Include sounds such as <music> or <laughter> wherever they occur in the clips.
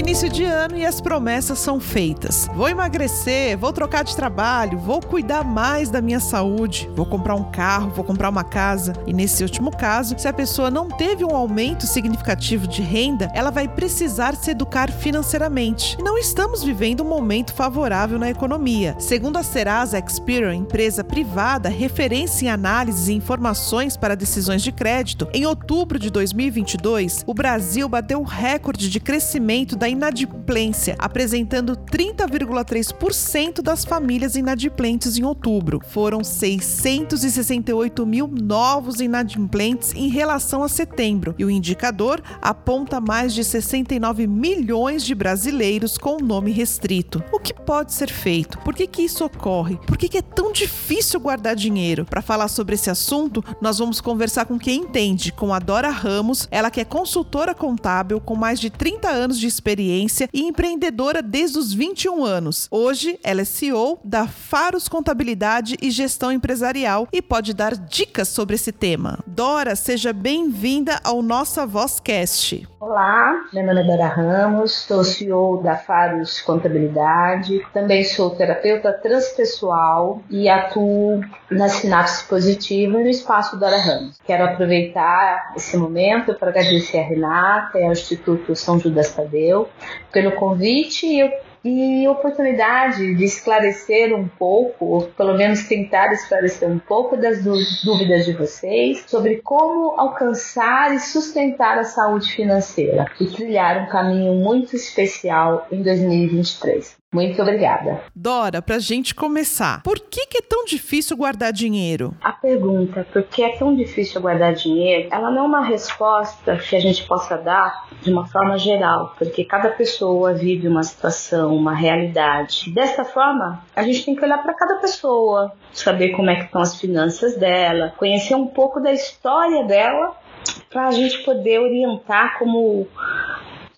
Início de ano e as promessas são feitas. Vou emagrecer, vou trocar de trabalho, vou cuidar mais da minha saúde, vou comprar um carro, vou comprar uma casa. E nesse último caso, se a pessoa não teve um aumento significativo de renda, ela vai precisar se educar financeiramente. E não estamos vivendo um momento favorável na economia. Segundo a Serasa Experian, empresa privada referência em análises e informações para decisões de crédito, em outubro de 2022, o Brasil bateu o recorde de crescimento da inadimplência, apresentando 30,3% das famílias inadimplentes em outubro. Foram 668 mil novos inadimplentes em relação a setembro, e o indicador aponta mais de 69 milhões de brasileiros com nome restrito. O que pode ser feito? Por que, que isso ocorre? Por que, que é tão difícil guardar dinheiro? Para falar sobre esse assunto, nós vamos conversar com quem entende, com a Dora Ramos, ela que é consultora contábil com mais de 30 anos de experiência experiência e empreendedora desde os 21 anos. Hoje, ela é CEO da Faros Contabilidade e Gestão Empresarial e pode dar dicas sobre esse tema. Dora, seja bem-vinda ao Nossa Vozcast. Olá, meu nome é Dora Ramos, sou CEO da Faros Contabilidade, também sou terapeuta transpessoal e atuo na sinapse positiva no espaço Dora Ramos. Quero aproveitar esse momento para agradecer a Renata e ao Instituto São Judas Tadeu pelo convite e e oportunidade de esclarecer um pouco, ou pelo menos tentar esclarecer um pouco das dúvidas de vocês sobre como alcançar e sustentar a saúde financeira e trilhar um caminho muito especial em 2023. Muito obrigada. Dora, para a gente começar, por que, que, é tão difícil guardar dinheiro? A pergunta, por que é tão difícil guardar dinheiro, ela não é uma resposta que a gente possa dar de uma forma geral, porque cada pessoa vive uma situação, uma realidade. Dessa forma, a gente tem que olhar para cada pessoa, saber como é que estão as finanças dela, conhecer um pouco da história dela para a gente poder orientar como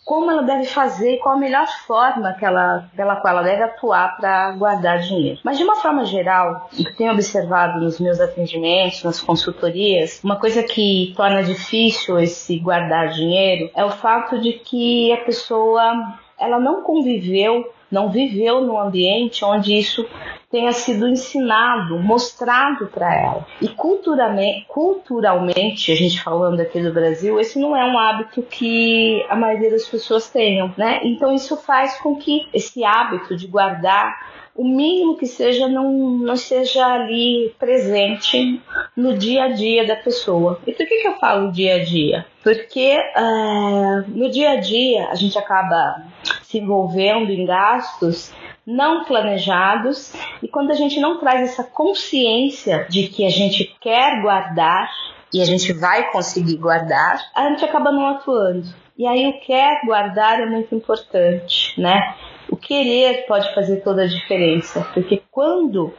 como ela deve fazer e qual a melhor forma que ela, pela qual ela deve atuar para guardar dinheiro. Mas de uma forma geral, o que tenho observado nos meus atendimentos, nas consultorias, uma coisa que torna difícil esse guardar dinheiro é o fato de que a pessoa ela não conviveu não viveu num ambiente onde isso tenha sido ensinado, mostrado para ela. E culturalmente, culturalmente, a gente falando aqui do Brasil, esse não é um hábito que a maioria das pessoas tenham, né? Então isso faz com que esse hábito de guardar o mínimo que seja não, não seja ali presente no dia a dia da pessoa. E por que, que eu falo dia a dia? Porque uh, no dia a dia a gente acaba se envolvendo em gastos não planejados e quando a gente não traz essa consciência de que a gente quer guardar e a gente vai conseguir guardar, a gente acaba não atuando. E aí o quer guardar é muito importante, né? O querer pode fazer toda a diferença, porque quando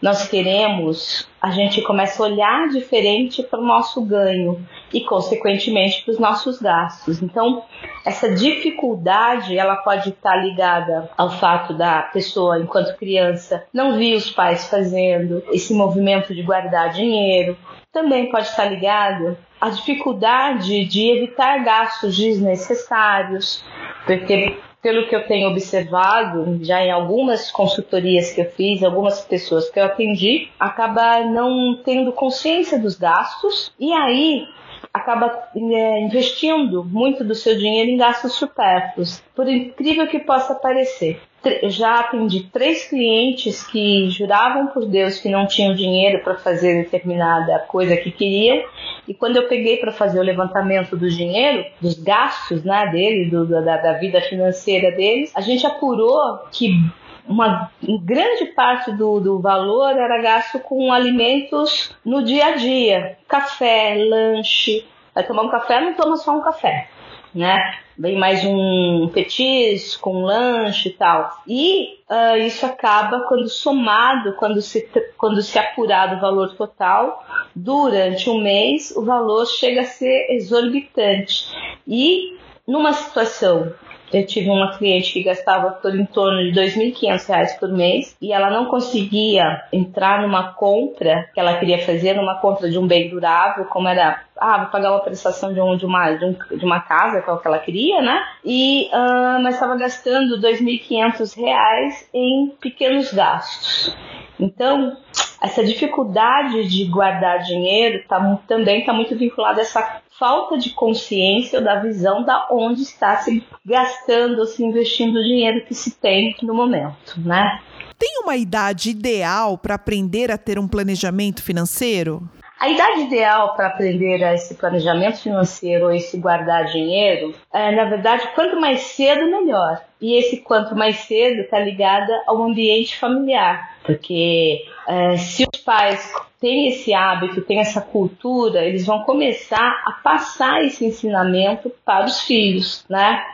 nós queremos, a gente começa a olhar diferente para o nosso ganho e, consequentemente, para os nossos gastos. Então, essa dificuldade ela pode estar ligada ao fato da pessoa, enquanto criança, não vir os pais fazendo esse movimento de guardar dinheiro. Também pode estar ligado à dificuldade de evitar gastos desnecessários, porque pelo que eu tenho observado, já em algumas consultorias que eu fiz, algumas pessoas que eu atendi, acaba não tendo consciência dos gastos e aí acaba é, investindo muito do seu dinheiro em gastos supérfluos, por incrível que possa parecer. Já atendi três clientes que juravam por Deus que não tinham dinheiro para fazer determinada coisa que queriam, e quando eu peguei para fazer o levantamento do dinheiro, dos gastos né, dele, do, da, da vida financeira deles, a gente apurou que uma grande parte do, do valor era gasto com alimentos no dia a dia, café, lanche. Vai tomar um café, não toma só um café, né? Vem mais um petisco, um lanche e tal. E uh, isso acaba quando somado, quando se, quando se apurado o valor total, durante um mês o valor chega a ser exorbitante. E numa situação eu tive uma cliente que gastava por em torno de R$ 2.500 por mês e ela não conseguia entrar numa compra que ela queria fazer, numa compra de um bem durável, como era, ah, vou pagar uma prestação de, um, de, uma, de, um, de uma casa, que é que ela queria, né? E, uh, mas estava gastando R$ 2.500 em pequenos gastos. Então, essa dificuldade de guardar dinheiro tá, também está muito vinculada a essa falta de consciência ou da visão da onde está se gastando se investindo o dinheiro que se tem no momento, né? Tem uma idade ideal para aprender a ter um planejamento financeiro? A idade ideal para aprender esse planejamento financeiro ou esse guardar dinheiro é, na verdade, quanto mais cedo, melhor. E esse quanto mais cedo está ligada ao ambiente familiar, porque é, se os pais têm esse hábito, têm essa cultura, eles vão começar a passar esse ensinamento para os filhos, né?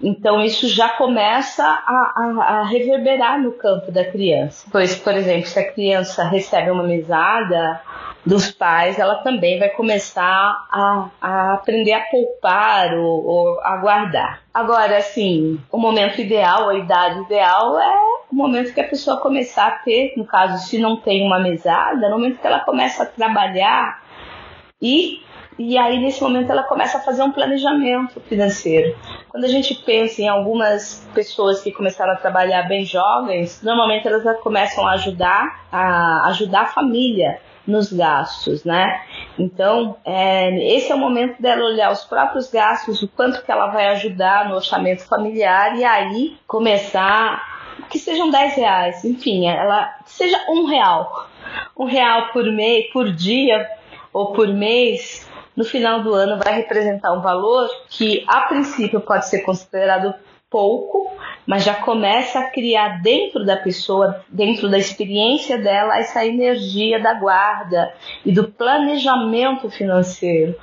Então isso já começa a, a, a reverberar no campo da criança. Pois, por exemplo, se a criança recebe uma mesada dos pais, ela também vai começar a, a aprender a poupar ou, ou a guardar. Agora, assim, o momento ideal, a idade ideal é o momento que a pessoa começar a ter, no caso, se não tem uma mesada, no momento que ela começa a trabalhar e e aí, nesse momento, ela começa a fazer um planejamento financeiro. Quando a gente pensa em algumas pessoas que começaram a trabalhar bem jovens, normalmente elas começam a ajudar a ajudar a família nos gastos, né? Então, é, esse é o momento dela olhar os próprios gastos, o quanto que ela vai ajudar no orçamento familiar e aí começar que sejam 10 reais, enfim, ela seja um real, um real por mês, por dia ou por mês, no final do ano vai representar um valor que a princípio pode ser considerado pouco, mas já começa a criar dentro da pessoa, dentro da experiência dela, essa energia da guarda e do planejamento financeiro.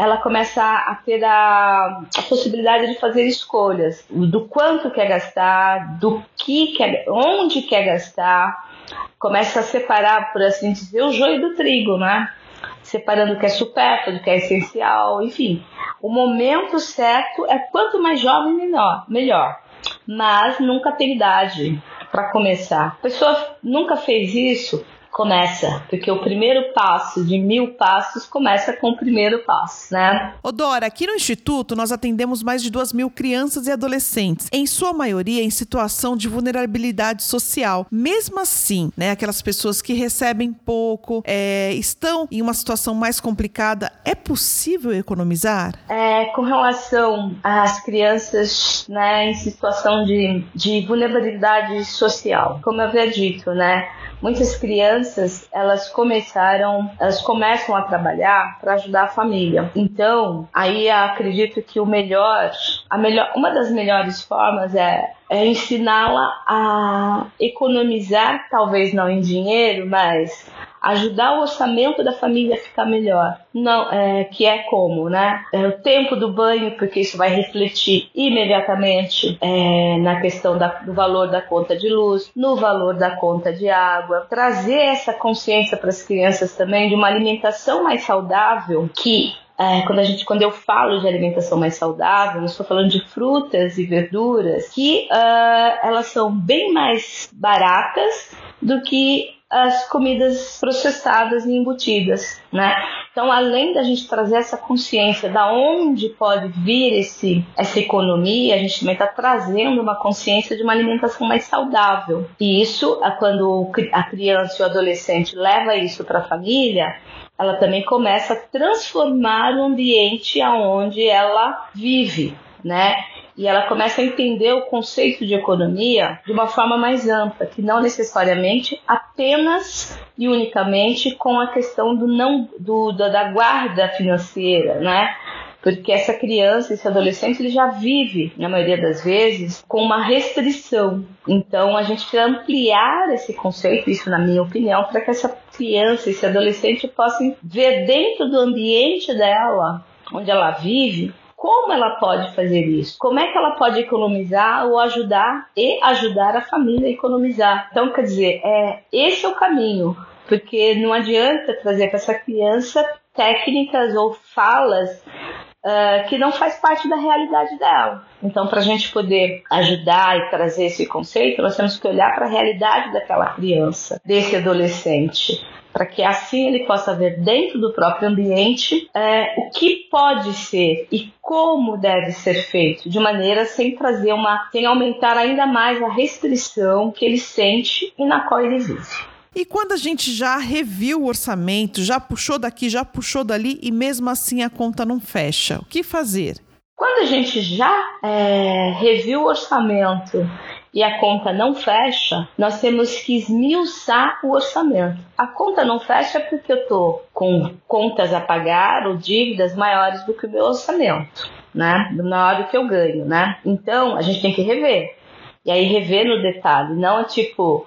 Ela começa a ter a, a possibilidade de fazer escolhas do quanto quer gastar, do que quer, onde quer gastar. Começa a separar, por assim dizer, o joio do trigo, né? separando o que é supérfluo, o que é essencial, enfim. O momento certo é quanto mais jovem, melhor. melhor. Mas nunca tem idade para começar. A pessoa nunca fez isso, começa, porque o primeiro passo de mil passos começa com o primeiro passo, né? Ô Dora, aqui no Instituto nós atendemos mais de duas mil crianças e adolescentes, em sua maioria em situação de vulnerabilidade social. Mesmo assim, né, aquelas pessoas que recebem pouco, é, estão em uma situação mais complicada, é possível economizar? É, com relação às crianças né, em situação de, de vulnerabilidade social, como eu havia dito, né? Muitas crianças elas começaram, elas começam a trabalhar para ajudar a família. Então, aí acredito que o melhor, a melhor, uma das melhores formas é é ensiná-la a economizar, talvez não em dinheiro, mas ajudar o orçamento da família a ficar melhor. Não, é, que é como, né? É o tempo do banho, porque isso vai refletir imediatamente é, na questão da, do valor da conta de luz, no valor da conta de água. Trazer essa consciência para as crianças também de uma alimentação mais saudável que é, quando, a gente, quando eu falo de alimentação mais saudável, eu estou falando de frutas e verduras que uh, elas são bem mais baratas do que as comidas processadas e embutidas, né? Então, além da gente trazer essa consciência da onde pode vir esse, essa economia, a gente também está trazendo uma consciência de uma alimentação mais saudável. E isso, quando a criança ou adolescente leva isso para a família, ela também começa a transformar o ambiente aonde ela vive, né? E ela começa a entender o conceito de economia de uma forma mais ampla, que não necessariamente apenas e unicamente com a questão do não do, da guarda financeira, né? porque essa criança, esse adolescente, ele já vive, na maioria das vezes, com uma restrição. Então, a gente precisa ampliar esse conceito, isso na minha opinião, para que essa criança, esse adolescente, possa ver dentro do ambiente dela, onde ela vive, como ela pode fazer isso? Como é que ela pode economizar ou ajudar e ajudar a família a economizar? Então, quer dizer, é, esse é o caminho, porque não adianta trazer para essa criança técnicas ou falas uh, que não faz parte da realidade dela. Então, para a gente poder ajudar e trazer esse conceito, nós temos que olhar para a realidade daquela criança, desse adolescente para que assim ele possa ver dentro do próprio ambiente é, o que pode ser e como deve ser feito, de maneira sem trazer uma, sem aumentar ainda mais a restrição que ele sente e na qual ele vive. E quando a gente já reviu o orçamento, já puxou daqui, já puxou dali e mesmo assim a conta não fecha, o que fazer? Quando a gente já é, reviu o orçamento e a conta não fecha, nós temos que esmiuçar o orçamento. A conta não fecha porque eu estou com contas a pagar ou dívidas maiores do que o meu orçamento, né? Maior do que eu ganho, né? Então a gente tem que rever. E aí rever no detalhe, não é tipo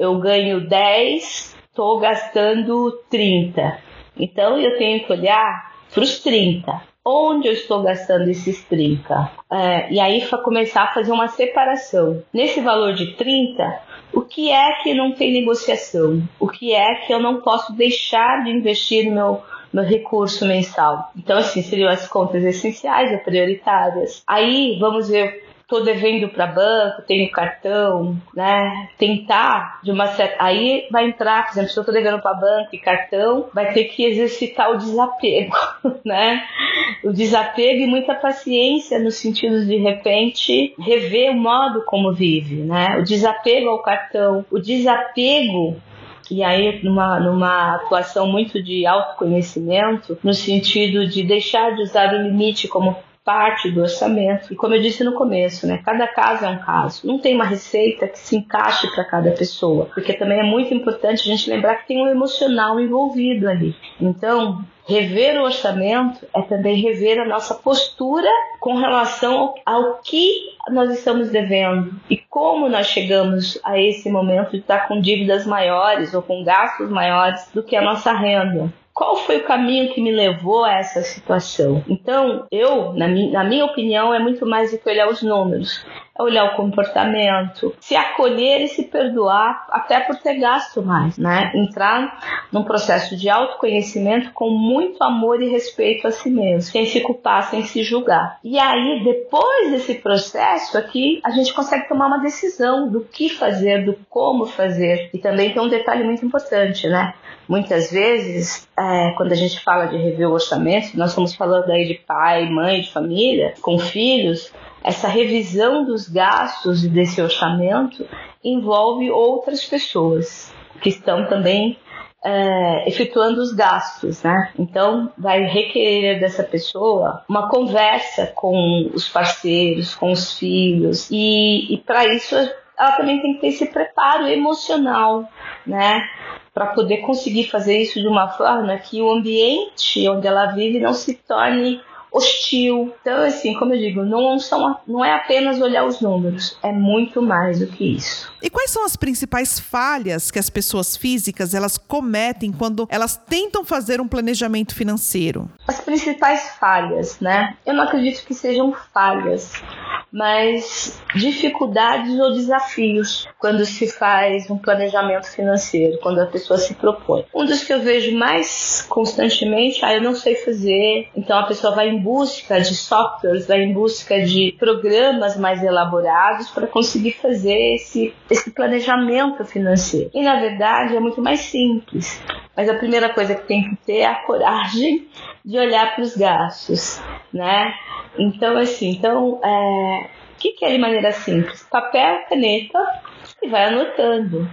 eu ganho 10, estou gastando 30. Então eu tenho que olhar para os 30. Onde eu estou gastando esses 30? É, e aí começar a fazer uma separação. Nesse valor de 30, o que é que não tem negociação? O que é que eu não posso deixar de investir no meu, meu recurso mensal? Então, assim, seriam as contas essenciais ou prioritárias. Aí vamos ver tô devendo para banco, tenho cartão, né? Tentar de uma certa. Aí vai entrar, por exemplo, se eu tô devendo para banco e cartão, vai ter que exercitar o desapego, <laughs> né? O desapego e muita paciência no sentido de, de repente rever o modo como vive, né? O desapego ao cartão, o desapego e aí numa, numa atuação muito de autoconhecimento, no sentido de deixar de usar o limite como parte do orçamento. E como eu disse no começo, né, cada caso é um caso. Não tem uma receita que se encaixe para cada pessoa, porque também é muito importante a gente lembrar que tem um emocional envolvido ali. Então, rever o orçamento é também rever a nossa postura com relação ao, que nós estamos devendo e como nós chegamos a esse momento de estar com dívidas maiores ou com gastos maiores do que a nossa renda qual foi o caminho que me levou a essa situação? Então, eu, na, mi na minha opinião, é muito mais do que olhar os números, olhar o comportamento, se acolher e se perdoar, até por ter gasto mais, né? Entrar num processo de autoconhecimento com muito amor e respeito a si mesmo, sem se culpar, sem se julgar. E aí, depois desse processo aqui, a gente consegue tomar uma decisão do que fazer, do como fazer. E também tem um detalhe muito importante, né? Muitas vezes, é, quando a gente fala de rever o orçamento, nós estamos falando aí de pai, mãe, de família, com filhos, essa revisão dos gastos desse orçamento envolve outras pessoas que estão também é, efetuando os gastos, né? Então vai requerer dessa pessoa uma conversa com os parceiros, com os filhos e, e para isso ela também tem que ter esse preparo emocional, né? para poder conseguir fazer isso de uma forma que o ambiente onde ela vive não se torne hostil. Então, assim, como eu digo, não, são, não é apenas olhar os números, é muito mais do que isso. E quais são as principais falhas que as pessoas físicas elas cometem quando elas tentam fazer um planejamento financeiro? As principais falhas, né? Eu não acredito que sejam falhas, mas dificuldades ou desafios quando se faz um planejamento financeiro, quando a pessoa se propõe. Um dos que eu vejo mais constantemente, ah, eu não sei fazer, então a pessoa vai em busca de softwares, vai em busca de programas mais elaborados para conseguir fazer esse, esse planejamento financeiro. E na verdade é muito mais simples. Mas a primeira coisa que tem que ter é a coragem de olhar para os gastos, né? Então, assim, então, é, o que, que é de maneira simples? Papel, caneta e vai anotando.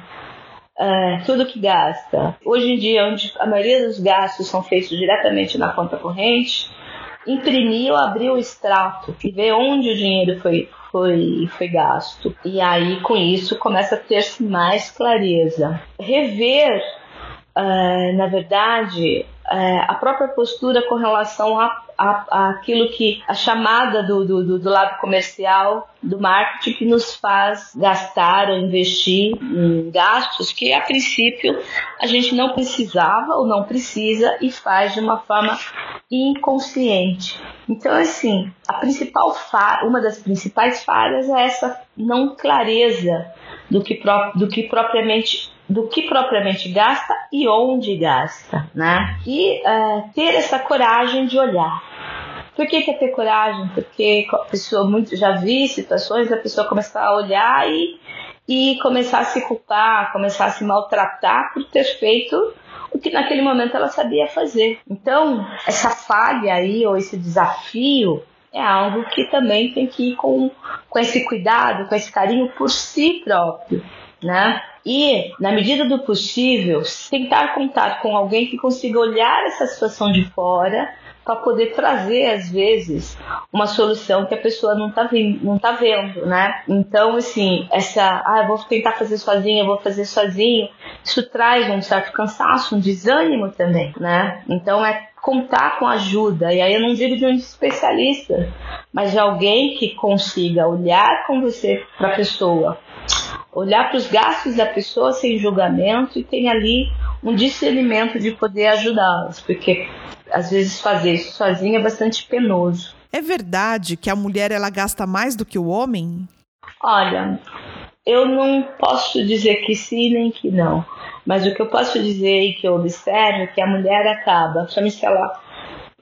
É, tudo que gasta. Hoje em dia, onde a maioria dos gastos são feitos diretamente na conta corrente, imprimir ou abrir o extrato e ver onde o dinheiro foi, foi, foi gasto. E aí, com isso, começa a ter-se mais clareza. Rever, uh, na verdade, uh, a própria postura com relação a a, aquilo que a chamada do, do, do lado comercial, do marketing, que nos faz gastar ou investir em gastos que a princípio a gente não precisava ou não precisa e faz de uma forma inconsciente. Então, assim, a principal uma das principais falhas é essa não clareza do que, do que propriamente do que propriamente gasta e onde gasta, né? E uh, ter essa coragem de olhar. Por que, que é ter coragem? Porque a pessoa muito já vi situações da pessoa começar a olhar e, e começar a se culpar, começar a se maltratar por ter feito o que naquele momento ela sabia fazer. Então, essa falha aí ou esse desafio é algo que também tem que ir com, com esse cuidado, com esse carinho por si próprio, né? E, na medida do possível, tentar contar com alguém que consiga olhar essa situação de fora para poder trazer, às vezes, uma solução que a pessoa não está não tá vendo, né? Então, assim, essa, ah, eu vou tentar fazer sozinha, eu vou fazer sozinho, isso traz um certo cansaço, um desânimo também, né? Então, é contar com ajuda, e aí eu não digo de um especialista, mas de alguém que consiga olhar com você para a pessoa, olhar para os gastos da pessoa sem julgamento e tem ali um discernimento de poder ajudá-las, porque às vezes fazer isso sozinha é bastante penoso. É verdade que a mulher ela gasta mais do que o homem? Olha, eu não posso dizer que sim nem que não, mas o que eu posso dizer e que eu observo é que a mulher acaba, principalmente se ela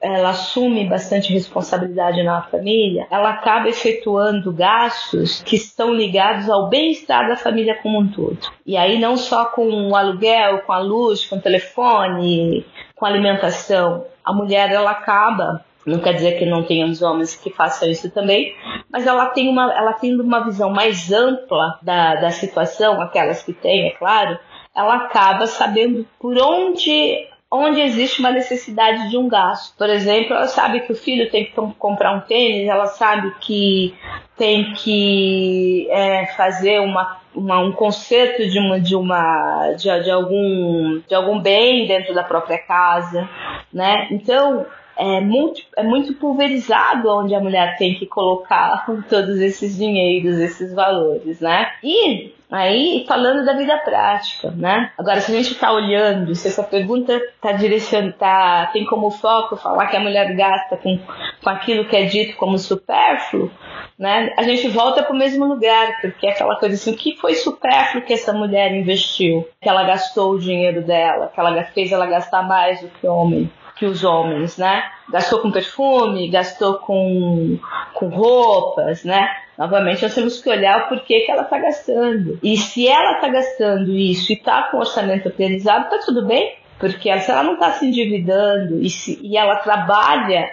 ela assume bastante responsabilidade na família, ela acaba efetuando gastos que estão ligados ao bem-estar da família como um todo. E aí não só com o aluguel, com a luz, com o telefone, com a alimentação. A mulher ela acaba não quer dizer que não tenhamos homens que façam isso também, mas ela tem uma, ela tem uma visão mais ampla da, da situação, aquelas que têm, é claro, ela acaba sabendo por onde onde existe uma necessidade de um gasto. Por exemplo, ela sabe que o filho tem que comprar um tênis, ela sabe que tem que é, fazer uma, uma, um conserto de uma de uma de, de, algum de algum bem dentro da própria casa, né? Então é muito, é muito pulverizado onde a mulher tem que colocar <laughs> todos esses dinheiros, esses valores, né? E Aí, falando da vida prática, né? Agora, se a gente está olhando, se essa pergunta está direcionada, tá, tem como foco falar que a mulher gasta com, com aquilo que é dito como supérfluo, né? A gente volta para o mesmo lugar, porque é aquela coisa assim, o que foi supérfluo que essa mulher investiu? Que ela gastou o dinheiro dela, que ela fez ela gastar mais do que o homem que os homens, né? Gastou com perfume, gastou com, com roupas, né? Novamente, nós temos que olhar o porquê que ela está gastando. E se ela está gastando isso e está com orçamento autorizado, está tudo bem, porque se ela não está se endividando e, se, e ela trabalha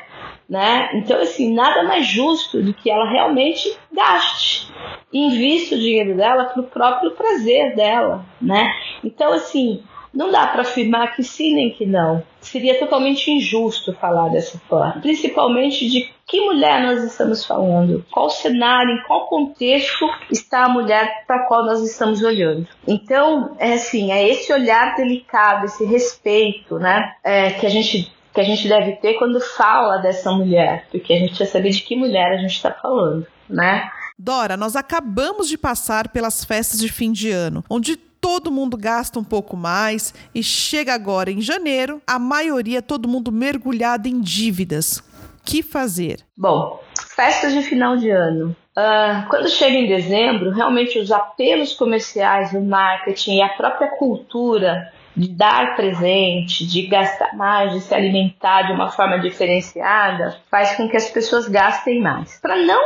né? Então, assim, nada mais justo do que ela realmente gaste, invista o dinheiro dela para o próprio prazer dela, né? Então, assim, não dá para afirmar que sim nem que não. Seria totalmente injusto falar dessa forma. Principalmente de que mulher nós estamos falando, qual cenário, em qual contexto está a mulher para qual nós estamos olhando. Então, é assim, é esse olhar delicado, esse respeito, né, é, que a gente que a gente deve ter quando fala dessa mulher, porque a gente precisa saber de que mulher a gente está falando, né? Dora, nós acabamos de passar pelas festas de fim de ano, onde todo mundo gasta um pouco mais e chega agora em janeiro, a maioria todo mundo mergulhado em dívidas. Que fazer? Bom, festas de final de ano. Uh, quando chega em dezembro, realmente os apelos comerciais, o marketing e a própria cultura de dar presente, de gastar mais, de se alimentar de uma forma diferenciada, faz com que as pessoas gastem mais. Para não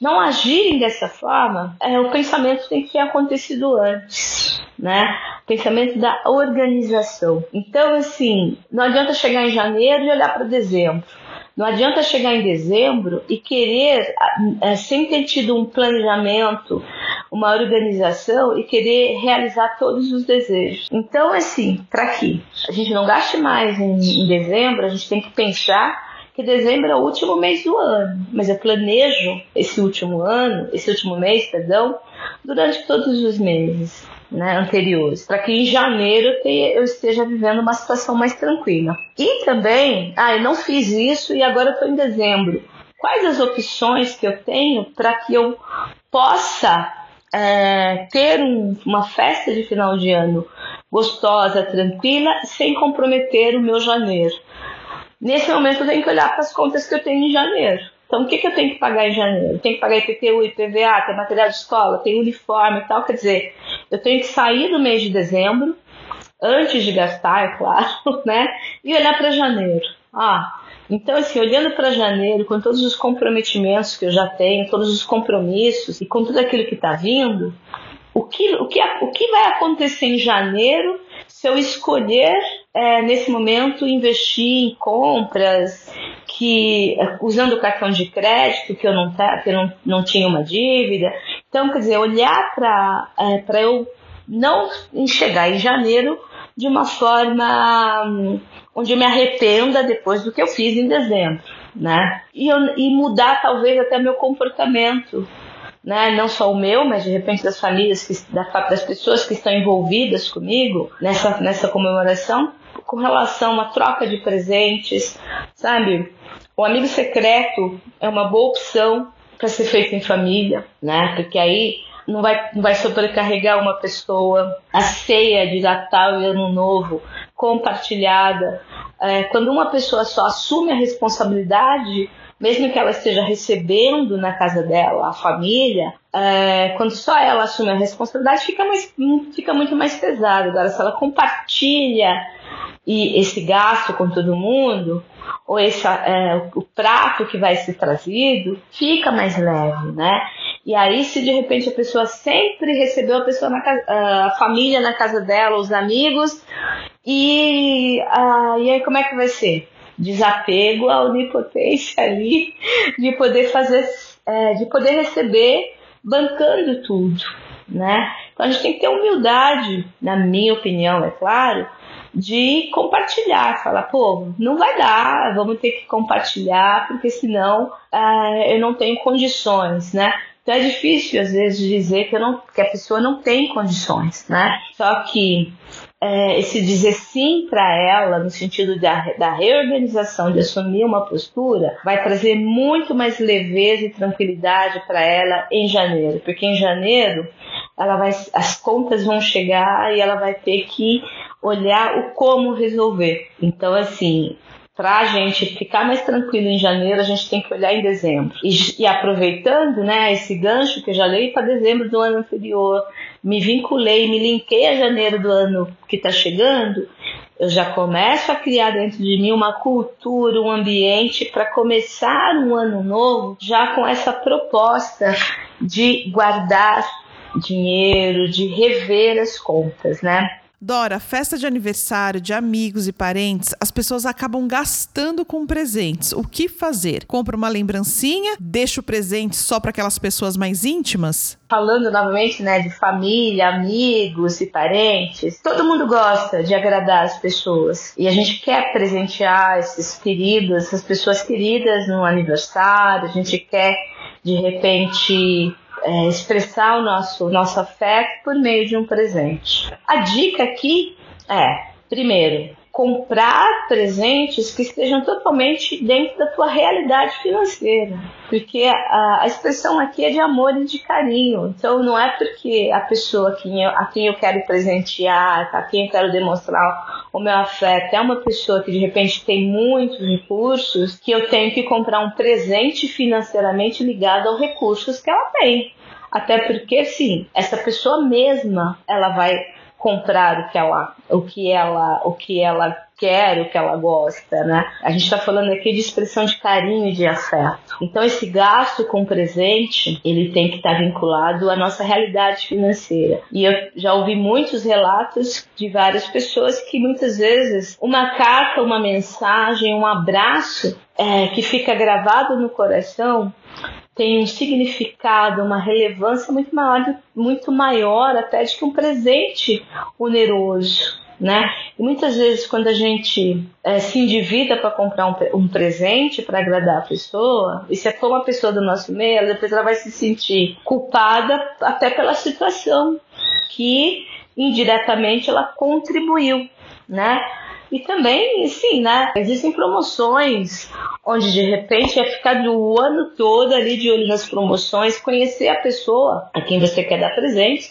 não agirem dessa forma, é, o pensamento tem que ter acontecido antes, né? O pensamento da organização. Então, assim, não adianta chegar em janeiro e olhar para dezembro. Não adianta chegar em dezembro e querer, é, sem ter tido um planejamento, uma organização e querer realizar todos os desejos. Então, assim, para que a gente não gaste mais em, em dezembro, a gente tem que pensar que dezembro é o último mês do ano, mas eu planejo esse último ano, esse último mês, perdão, durante todos os meses. né, anteriores, para que em janeiro eu esteja vivendo uma situação mais tranquila. E também, ah, eu não fiz isso e agora estou em dezembro. Quais as opções que eu tenho para que eu possa é, ter um, uma festa de final de ano gostosa, tranquila, sem comprometer o meu janeiro? Nesse momento eu tenho que olhar para as contas que eu tenho em janeiro. Então, o que, que eu tenho que pagar em janeiro? Eu tenho que pagar IPTU, IPVA, tem material de escola, tem uniforme e tal. Quer dizer, eu tenho que sair do mês de dezembro, antes de gastar, é claro, <laughs> né? E olhar para janeiro. Ah, então, assim, olhando para janeiro, com todos os comprometimentos que eu já tenho, todos os compromissos e com tudo aquilo que está vindo, o que, o, que, o que vai acontecer em janeiro se eu escolher é, nesse momento investir em compras que usando o cartão de crédito que eu não que eu não, não tinha uma dívida? Então quer dizer olhar para é, para eu não chegar em janeiro de uma forma hum, onde eu me arrependa depois do que eu fiz em dezembro né? E, eu, e mudar talvez até meu comportamento né? Não só o meu, mas de repente das famílias, que, das pessoas que estão envolvidas comigo nessa, nessa comemoração, com relação a uma troca de presentes, sabe? O amigo secreto é uma boa opção para ser feito em família, né? Porque aí não vai, não vai sobrecarregar uma pessoa. A ceia de Natal e Ano Novo compartilhada. É, quando uma pessoa só assume a responsabilidade mesmo que ela esteja recebendo na casa dela a família, é, quando só ela assume a responsabilidade, fica, mais, fica muito mais pesado. Agora, se ela compartilha e esse gasto com todo mundo, ou esse, é, o prato que vai ser trazido, fica mais leve, né? E aí, se de repente a pessoa sempre recebeu a pessoa na casa, a família na casa dela, os amigos, e, uh, e aí como é que vai ser? Desapego à onipotência ali de poder fazer, é, de poder receber bancando tudo, né? Então a gente tem que ter humildade, na minha opinião, é claro, de compartilhar, falar, pô, não vai dar, vamos ter que compartilhar, porque senão é, eu não tenho condições, né? Então é difícil às vezes dizer que, não, que a pessoa não tem condições, né? Só que é, esse dizer sim para ela, no sentido da, da reorganização, de assumir uma postura, vai trazer muito mais leveza e tranquilidade para ela em janeiro, porque em janeiro ela vai, as contas vão chegar e ela vai ter que olhar o como resolver. Então, assim, para a gente ficar mais tranquilo em janeiro, a gente tem que olhar em dezembro. E, e aproveitando né, esse gancho que eu já leio para dezembro do ano anterior, me vinculei, me linkei a janeiro do ano que está chegando, eu já começo a criar dentro de mim uma cultura, um ambiente para começar um ano novo já com essa proposta de guardar dinheiro, de rever as contas, né? Dora, festa de aniversário de amigos e parentes, as pessoas acabam gastando com presentes. O que fazer? Compra uma lembrancinha? Deixa o presente só para aquelas pessoas mais íntimas? Falando novamente, né, de família, amigos e parentes, todo mundo gosta de agradar as pessoas e a gente quer presentear esses queridos, essas pessoas queridas no aniversário. A gente quer de repente é, expressar o nosso, nosso afeto por meio de um presente. A dica aqui é, primeiro, comprar presentes que estejam totalmente dentro da tua realidade financeira. Porque a, a, expressão aqui é de amor e de carinho. Então não é porque a pessoa quem eu, a quem eu quero presentear, a quem eu quero demonstrar o meu afeto é uma pessoa que de repente tem muitos recursos, que eu tenho que comprar um presente financeiramente ligado aos recursos que ela tem. Até porque, sim, essa pessoa mesma, ela vai comprar o que ela, o que ela, o que ela quer, o que ela gosta, né? A gente está falando aqui de expressão de carinho e de afeto. Então esse gasto com presente, ele tem que estar tá vinculado à nossa realidade financeira. E eu já ouvi muitos relatos de várias pessoas que muitas vezes uma carta, uma mensagem, um abraço é, que fica gravado no coração tem um significado, uma relevância muito maior, muito maior até de que um presente oneroso. Né? E muitas vezes quando a gente é, se endivida para comprar um, um presente para agradar a pessoa, e se for uma pessoa do nosso meio, depois ela vai se sentir culpada até pela situação que indiretamente ela contribuiu, né? E também, sim, né? Existem promoções onde de repente é ficar o ano todo ali de olho nas promoções, conhecer a pessoa a quem você quer dar presente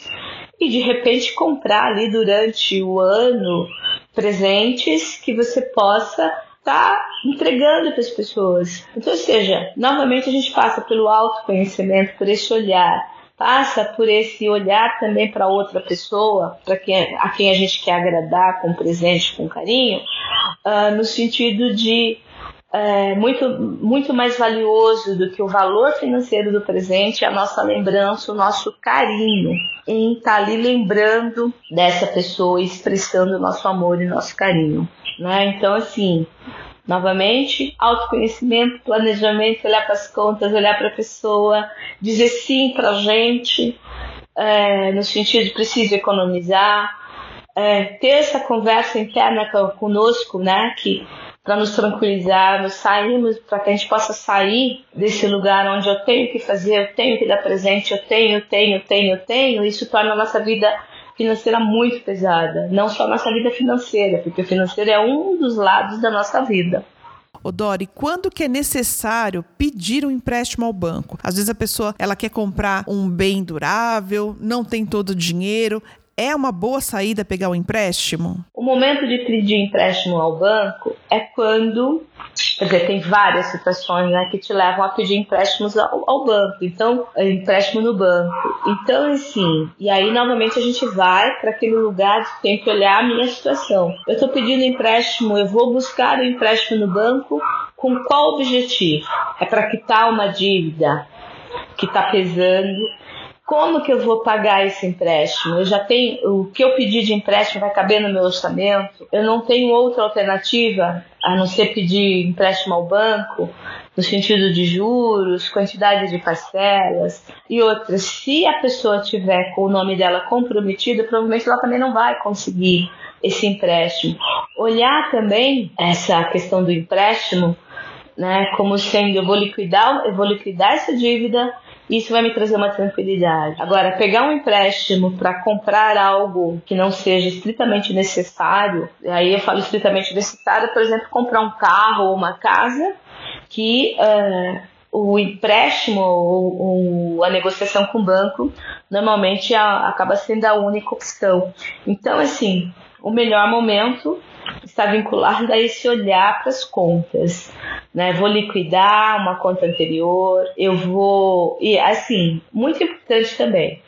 e de repente comprar ali durante o ano presentes que você possa estar tá entregando para as pessoas. Então, ou seja, novamente a gente passa pelo autoconhecimento, por esse olhar passa por esse olhar também para outra pessoa, para quem, a quem a gente quer agradar com presente, com carinho, uh, no sentido de é, muito, muito mais valioso do que o valor financeiro do presente é a nossa lembrança, o nosso carinho em estar tá ali lembrando dessa pessoa, expressando o nosso amor e nosso carinho. Né? Então, assim, Novamente, autoconhecimento, planejamento, olhar para as contas, olhar para a pessoa, dizer sim para a gente, é, no sentido de preciso economizar, é, ter essa conversa interna conosco, né, que para nos tranquilizar, nos sairmos, para que a gente possa sair desse lugar onde eu tenho que fazer, eu tenho que dar presente, eu tenho, tenho, tenho, tenho, isso torna a nossa vida financeira muito pesada. Não só a nossa vida financeira, porque o financeiro é um dos lados da nossa vida. Ô Dori, quando que é necessário pedir um empréstimo ao banco? Às vezes a pessoa ela quer comprar um bem durável, não tem todo o dinheiro, é uma boa saída pegar o empréstimo? O momento de pedir empréstimo ao banco é quando, quer dizer, tem várias situações né, que te levam a pedir empréstimos ao, ao banco. Então, é, empréstimo no banco. Então, assim, e aí novamente a gente vai para aquele lugar que tem que olhar a minha situação. Eu estou pedindo empréstimo, eu vou buscar o empréstimo no banco com qual objetivo? É para quitar uma dívida que está pesando como que eu vou pagar esse empréstimo? Eu já tenho o que eu pedi de empréstimo vai caber no meu orçamento? Eu não tenho outra alternativa a não ser pedir empréstimo ao banco, no sentido de juros, quantidade de parcelas e outras. Se a pessoa tiver com o nome dela comprometido, provavelmente ela também não vai conseguir esse empréstimo. Olhar também essa questão do empréstimo, né, como sendo eu vou liquidar, eu vou liquidar essa dívida isso vai me trazer uma tranquilidade. Agora, pegar um empréstimo para comprar algo que não seja estritamente necessário, aí eu falo estritamente necessário, por exemplo, comprar um carro ou uma casa que uh, o empréstimo ou, ou, a negociação com o banco normalmente a, acaba sendo a única opção. Então, assim, o melhor momento está vinculado a esse olhar para as contas. Né? Vou liquidar uma conta anterior, eu vou. E assim, muito importante também.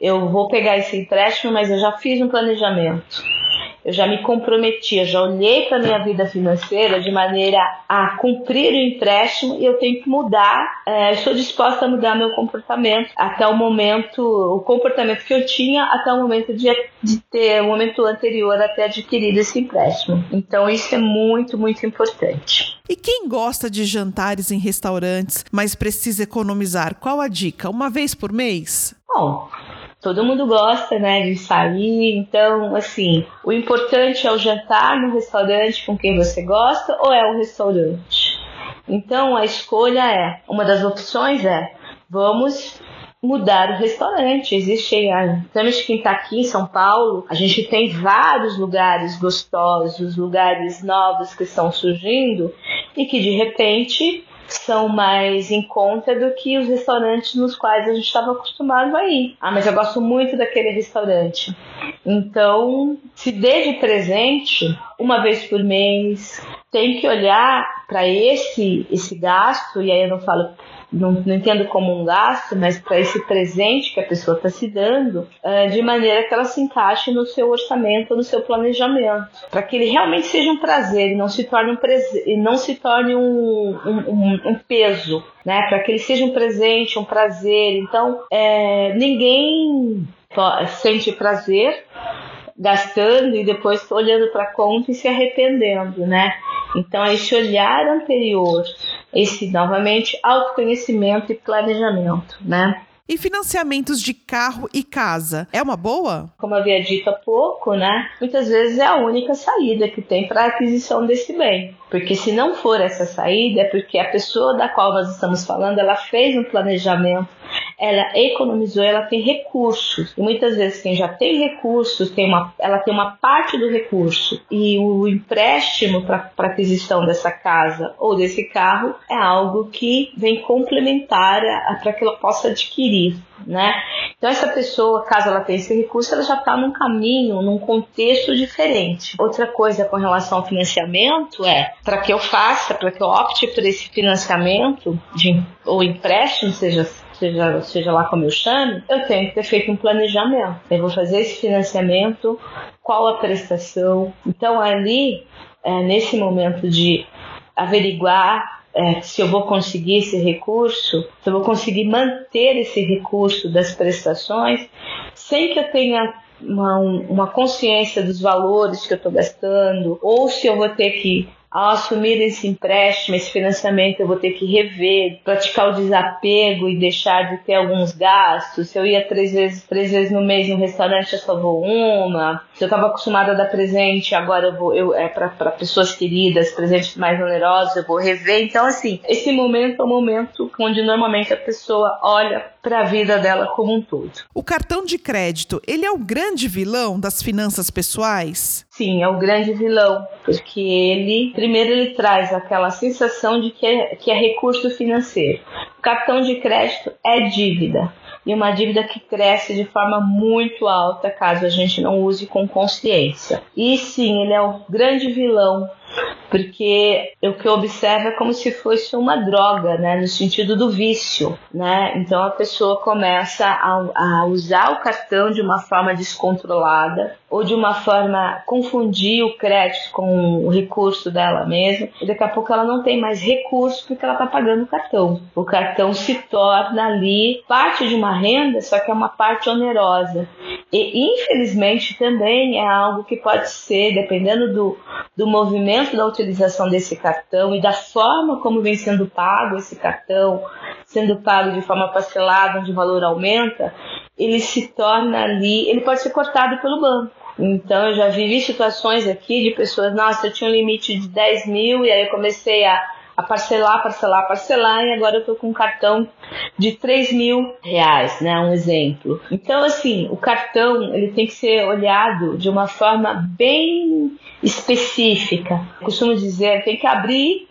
Eu vou pegar esse empréstimo, mas eu já fiz um planejamento eu já me comprometi, eu já olhei para minha vida financeira de maneira a cumprir o empréstimo e eu tenho que mudar. É, estou disposta a mudar meu comportamento até o momento, o comportamento que eu tinha até o momento de, de ter o momento anterior até adquirir esse empréstimo. Então isso é muito, muito importante. E quem gosta de jantares em restaurantes, mas precisa economizar, qual a dica? Uma vez por mês? Bom, todo mundo gosta, né, de sair. Então, assim, o importante é o jantar no restaurante com quem você gosta ou é o restaurante. Então, a escolha é, uma das opções é, vamos mudar o restaurante. Existe, temos quem está aqui em São Paulo, a gente tem vários lugares gostosos, lugares novos que estão surgindo e que de repente são mais em conta do que os restaurantes nos quais a gente estava acostumado a ir. Ah, mas eu gosto muito daquele restaurante. Então, se dê de presente uma vez por mês. Tem que olhar para esse esse gasto e aí eu não falo não, não entendo como um gasto, mas para esse presente que a pessoa está se dando, uh, de maneira que ela se encaixe no seu orçamento, no seu planejamento, para que ele realmente seja um prazer e não se torne um, e não se torne um, um, um peso, né? Para que ele seja um presente, um prazer. Então, é, ninguém sente prazer gastando e depois olhando para a conta e se arrependendo, né? Então, esse olhar anterior, esse novamente autoconhecimento e planejamento, né? E financiamentos de carro e casa, é uma boa? Como havia dito há pouco, né? Muitas vezes é a única saída que tem para a aquisição desse bem. Porque se não for essa saída, é porque a pessoa da qual nós estamos falando, ela fez um planejamento, ela economizou, ela tem recursos. E muitas vezes quem já tem recursos, tem uma, ela tem uma parte do recurso e o empréstimo para aquisição dessa casa ou desse carro é algo que vem complementar para que ela possa adquirir, né? Então essa pessoa, caso ela tenha esse recurso, ela já está num caminho, num contexto diferente. Outra coisa com relação ao financiamento é, para que eu faça, para que eu opte por esse financiamento de, ou empréstimo, seja seja, seja lá como eu chame, eu tenho que ter feito um planejamento. Eu vou fazer esse financiamento, qual a prestação. Então, ali, é, nesse momento de averiguar é, se eu vou conseguir esse recurso, se eu vou conseguir manter esse recurso das prestações, sem que eu tenha uma, uma consciência dos valores que eu estou gastando, ou se eu vou ter que ao assumir esse empréstimo, esse financiamento, eu vou ter que rever, praticar o desapego e deixar de ter alguns gastos. Se eu ia três vezes, três vezes no mês no restaurante, eu só vou uma. Se eu estava acostumada a dar presente, agora eu vou, eu, é para pessoas queridas, presentes mais onerosos, eu vou rever. Então, assim, esse momento é o momento onde normalmente a pessoa olha para a vida dela como um todo. O cartão de crédito, ele é o grande vilão das finanças pessoais? Sim, é o grande vilão, porque ele, primeiro, ele traz aquela sensação de que é, que é recurso financeiro. O cartão de crédito é dívida e uma dívida que cresce de forma muito alta caso a gente não use com consciência. E sim, ele é o grande vilão porque o que eu observo é como se fosse uma droga, né, no sentido do vício, né? Então a pessoa começa a, a usar o cartão de uma forma descontrolada ou de uma forma confundir o crédito com o recurso dela mesma e daqui a pouco ela não tem mais recurso porque ela está pagando o cartão. O cartão se torna ali parte de uma renda, só que é uma parte onerosa. E infelizmente também é algo que pode ser, dependendo do, do movimento da utilização desse cartão e da forma como vem sendo pago esse cartão, sendo pago de forma parcelada, onde o valor aumenta, ele se torna ali, ele pode ser cortado pelo banco. Então eu já vivi situações aqui de pessoas, nossa, eu tinha um limite de 10 mil e aí eu comecei a, a parcelar, parcelar, parcelar e agora eu tô com um cartão de 3 mil reais, né? Um exemplo. Então assim, o cartão ele tem que ser olhado de uma forma bem específica. Eu costumo dizer, tem que abrir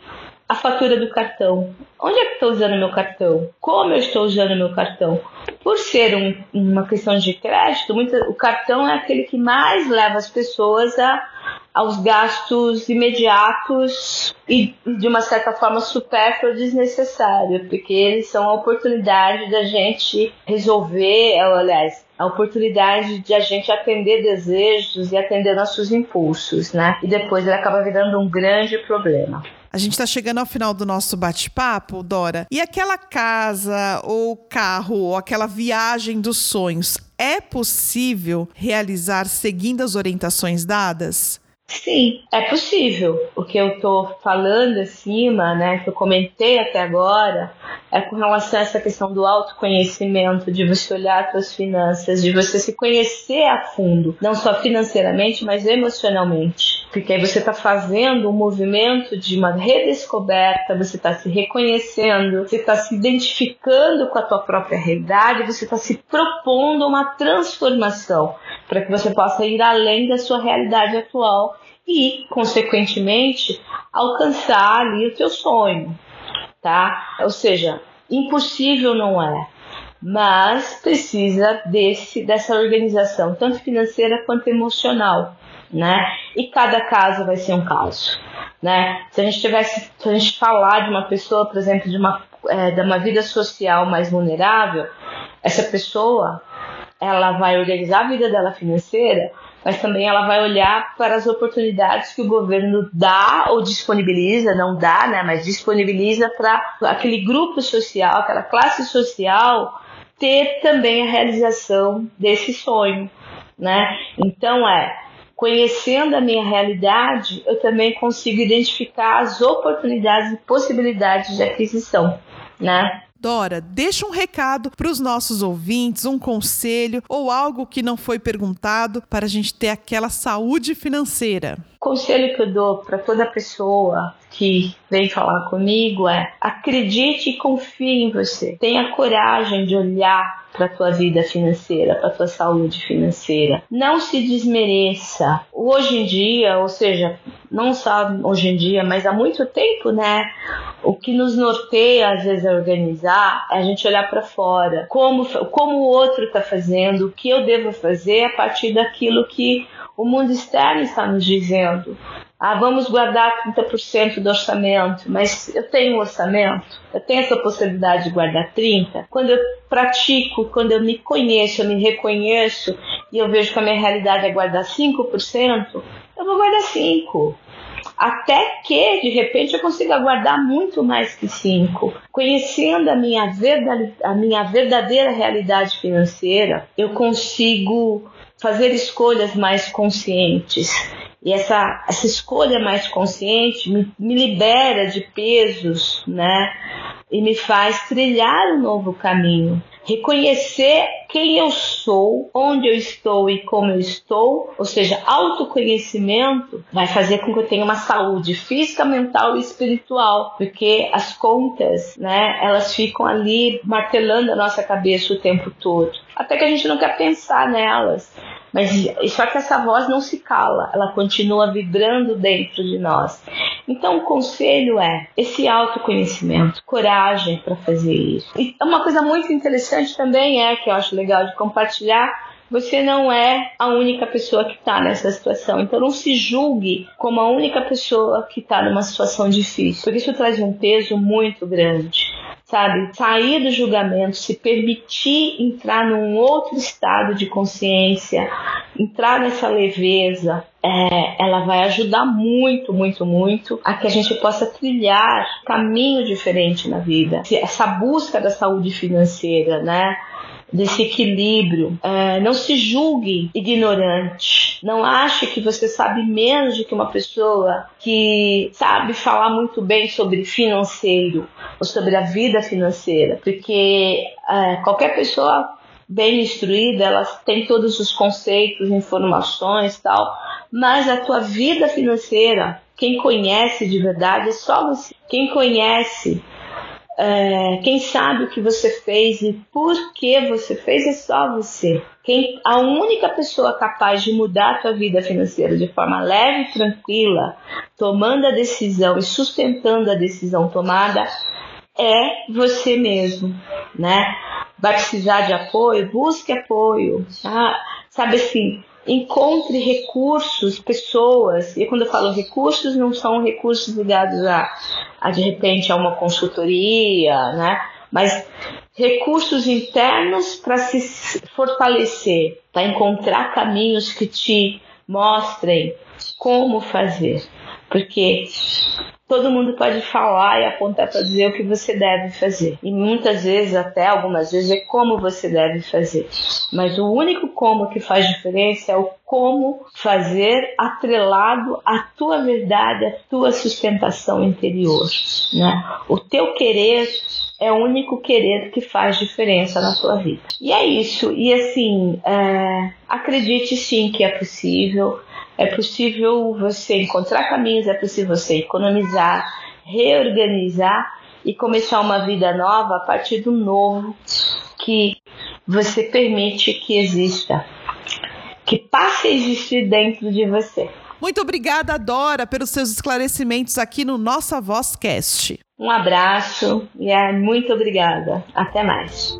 a fatura do cartão. Onde é que estou usando meu cartão? Como eu estou usando meu cartão? Por ser um, uma questão de crédito, muito, o cartão é aquele que mais leva as pessoas a, aos gastos imediatos e de uma certa forma supérfluo ou desnecessário, porque eles são a oportunidade da gente resolver, aliás, a oportunidade de a gente atender desejos e atender nossos impulsos, né? E depois ele acaba virando um grande problema. A gente está chegando ao final do nosso bate-papo, Dora. E aquela casa, ou carro, ou aquela viagem dos sonhos, é possível realizar seguindo as orientações dadas? Sim, é possível. O que eu estou falando acima, né, que eu comentei até agora, é com relação a essa questão do autoconhecimento, de você olhar suas finanças, de você se conhecer a fundo, não só financeiramente, mas emocionalmente. Porque aí você está fazendo um movimento de uma redescoberta, você está se reconhecendo, você está se identificando com a tua própria realidade, você está se propondo uma transformação para que você possa ir além da sua realidade atual e, consequentemente, alcançar ali o teu sonho, tá? Ou seja, impossível não é, mas precisa desse dessa organização, tanto financeira quanto emocional, né? E cada caso vai ser um caso, né? Se a gente tivesse, se a gente falar de uma pessoa, por exemplo, de uma é, de uma vida social mais vulnerável, essa pessoa ela vai organizar a vida dela financeira, mas também ela vai olhar para as oportunidades que o governo dá ou disponibiliza, não dá, né, mas disponibiliza para aquele grupo social, aquela classe social ter também a realização desse sonho, né? Então é conhecendo a minha realidade, eu também consigo identificar as oportunidades e possibilidades de aquisição, né? Dora, deixa um recado para os nossos ouvintes, um conselho ou algo que não foi perguntado para a gente ter aquela saúde financeira. Conselho que eu dou para toda pessoa que vem falar comigo é: acredite e confie em você. Tenha coragem de olhar para tua vida financeira, para tua saúde financeira. Não se desmereça. Hoje em dia, ou seja, não só hoje em dia, mas há muito tempo, né? O que nos norteia às vezes a organizar é a gente olhar para fora, como como o outro está fazendo, o que eu devo fazer a partir daquilo que o mundo externo está nos dizendo. Ah, vamos guardar 30% do orçamento, mas eu tenho um orçamento, eu tenho essa possibilidade de guardar 30%. Quando eu pratico, quando eu me conheço, eu me reconheço e eu vejo que a minha realidade é guardar 5%, eu vou guardar 5%. Até que, de repente, eu consiga guardar muito mais que 5%. Conhecendo a minha, verdade, a minha verdadeira realidade financeira, eu consigo fazer escolhas mais conscientes. E essa, essa escolha mais consciente me, me libera de pesos, né? E me faz trilhar um novo caminho reconhecer quem eu sou, onde eu estou e como eu estou, ou seja, autoconhecimento vai fazer com que eu tenha uma saúde física, mental e espiritual, porque as contas, né, elas ficam ali martelando a nossa cabeça o tempo todo, até que a gente não quer pensar nelas. Mas só que essa voz não se cala, ela continua vibrando dentro de nós. Então o conselho é esse autoconhecimento, coragem para fazer isso. E uma coisa muito interessante também é que eu acho legal de compartilhar você não é a única pessoa que está nessa situação. Então não se julgue como a única pessoa que está numa situação difícil, porque isso traz um peso muito grande sabe? Sair do julgamento, se permitir entrar num outro estado de consciência, entrar nessa leveza, é, ela vai ajudar muito, muito, muito a que a gente possa trilhar caminho diferente na vida. Essa busca da saúde financeira, né? Desse equilíbrio. É, não se julgue ignorante. Não ache que você sabe menos do que uma pessoa que sabe falar muito bem sobre financeiro ou sobre a vida financeira, porque é, qualquer pessoa bem instruída, ela tem todos os conceitos, informações, tal, mas a tua vida financeira, quem conhece de verdade é só você. Quem conhece é, quem sabe o que você fez e por que você fez é só você. Quem, a única pessoa capaz de mudar a tua vida financeira de forma leve e tranquila, tomando a decisão e sustentando a decisão tomada, é você mesmo, né? Vai precisar de apoio? Busque apoio, tá? Sabe assim, encontre recursos, pessoas, e quando eu falo recursos, não são recursos ligados a, a de repente a uma consultoria, né? Mas recursos internos para se fortalecer, para encontrar caminhos que te mostrem como fazer. Porque todo mundo pode falar e apontar para dizer o que você deve fazer. E muitas vezes, até algumas vezes, é como você deve fazer. Mas o único como que faz diferença é o como fazer atrelado à tua verdade, à tua sustentação interior. Né? O teu querer é o único querer que faz diferença na tua vida. E é isso. E assim, é, acredite sim que é possível. É possível você encontrar caminhos, é possível você economizar, reorganizar e começar uma vida nova a partir do novo que você permite que exista, que passe a existir dentro de você. Muito obrigada, Dora, pelos seus esclarecimentos aqui no Nossa Voz Cast. Um abraço e é muito obrigada. Até mais.